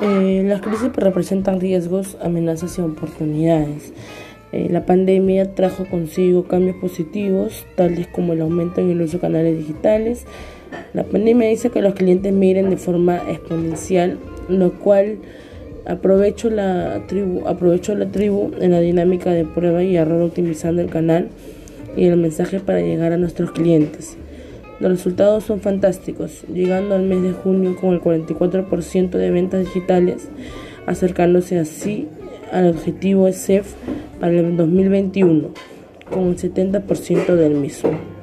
Eh, las crisis representan riesgos, amenazas y oportunidades. Eh, la pandemia trajo consigo cambios positivos, tales como el aumento en el uso de canales digitales. La pandemia dice que los clientes miren de forma exponencial, lo cual aprovecho la tribu, aprovecho la tribu en la dinámica de prueba y error optimizando el canal y el mensaje para llegar a nuestros clientes. Los resultados son fantásticos, llegando al mes de junio con el 44% de ventas digitales, acercándose así al objetivo ESEF para el 2021, con el 70% del mismo.